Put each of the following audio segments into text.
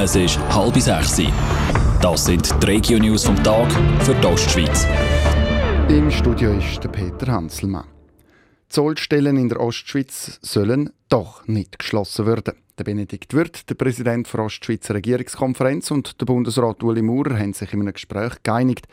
Es ist halb sechs. Das sind die Regio-News vom Tag für die Ostschweiz. Im Studio ist der Peter Hanselmann. Zollstellen in der Ostschweiz sollen doch nicht geschlossen werden. Der Benedikt Wirth, der Präsident der Ostschweizer Regierungskonferenz und der Bundesrat Uli Maurer haben sich in einem Gespräch geeinigt,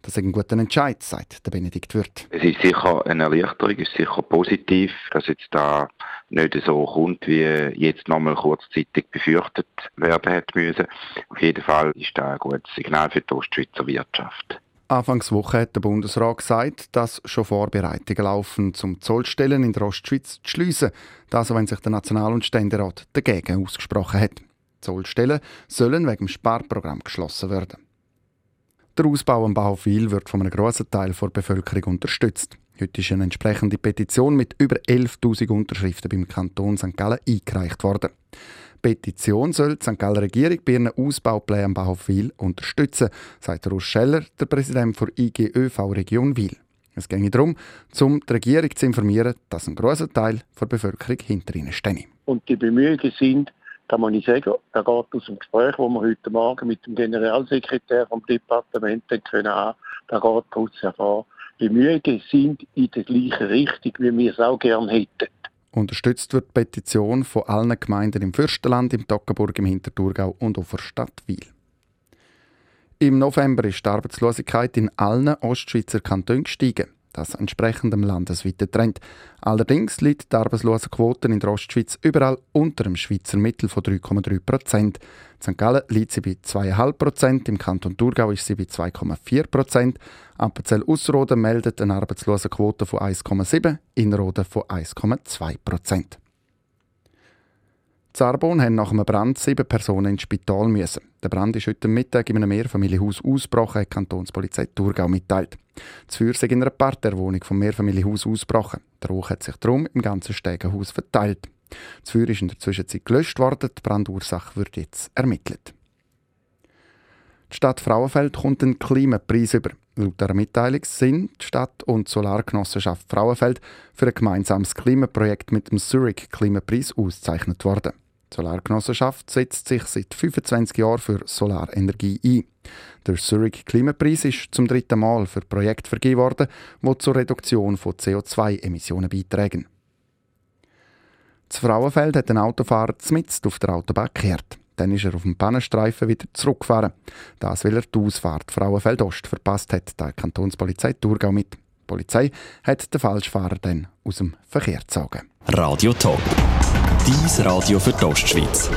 das ist ein guter Entscheid, sagt der Benedikt Wirth. Es ist sicher eine Erleichterung, es ist sicher positiv, dass jetzt da nicht so kommt, wie jetzt nochmal kurzzeitig befürchtet werden hätte müssen. Auf jeden Fall ist das ein gutes Signal für die Ostschweizer Wirtschaft. Anfangswoche hat der Bundesrat gesagt, dass schon Vorbereitungen laufen, um Zollstellen in der Ostschweiz zu schliessen. Das, wenn sich der National- und Ständerat dagegen ausgesprochen hat. Zollstellen sollen wegen dem Sparprogramm geschlossen werden. Der Ausbau am Bahnhof Wil wird von einem grossen Teil der Bevölkerung unterstützt. Heute ist eine entsprechende Petition mit über 11.000 Unterschriften beim Kanton St. Gallen eingereicht worden. Die Petition soll die St. Galler Regierung bei ihren Ausbauplänen am Bahnhof Wil unterstützen, sagt Urs Scheller, der Präsident der IGÖV Region Wil. Es geht darum, um die Regierung zu informieren, dass ein grosser Teil der Bevölkerung hinter ihnen steht. Und die Bemühungen sind, kann man nicht sagen. Er geht aus dem Gespräch, das wir heute Morgen mit dem Generalsekretär vom Departement können da geht daraus hervor, Bemühungen sind in der gleichen Richtung, wie wir es auch gerne hätten. Unterstützt wird die Petition von allen Gemeinden im Fürstenland, im Toggenburg, im Hinterthurgau und auf der Wil. Im November ist die Arbeitslosigkeit in allen Ostschweizer Kantonen gestiegen das entsprechend dem landesweiten Trend. Allerdings liegt die Arbeitslosenquote in der Ostschweiz überall unter dem Schweizer Mittel von 3,3 Prozent. In St. Gallen liegt sie bei 2,5 Prozent, im Kanton Thurgau ist sie bei 2,4 Prozent. Appenzell-Ausserrhoden meldet eine Arbeitslosenquote von 1,7, Innerrhoden von 1,2 Prozent. Zarbon haben nach einem Brand sieben Personen ins Spital müssen. Der Brand ist heute Mittag in einem Mehrfamilienhaus ausgebrochen, hat die Kantonspolizei Thurgau mitteilt. Das Feuer sei in einer Parterwohnung vom Mehrfamilienhaus ausgebrochen. Der Rauch hat sich darum im ganzen Stegenhaus verteilt. Das Feuer ist in der Zwischenzeit gelöscht worden, die Brandursache wird jetzt ermittelt. Die Stadt Frauenfeld kommt einen Klimapreis über. Laut einer Mitteilung sind die Stadt und die Solargenossenschaft Frauenfeld für ein gemeinsames Klimaprojekt mit dem Zurich Klimapreis ausgezeichnet worden. Die Solargenossenschaft setzt sich seit 25 Jahren für Solarenergie ein. Der Zurich Klimapreis ist zum dritten Mal für Projekte vergeben worden, die zur Reduktion von CO2-Emissionen beitragen. Das Frauenfeld hat den Autofahrer zmitzt auf der Autobahn gekehrt. Dann ist er auf dem Pannenstreifen wieder zurückgefahren. Das, weil er die Ausfahrt Frauenfeld Ost verpasst hat, die Kantonspolizei Thurgau mit. Die Polizei hat den Falschfahrer dann aus dem Verkehr gezogen. Radio Top. Dies Radio für die Ostschweiz.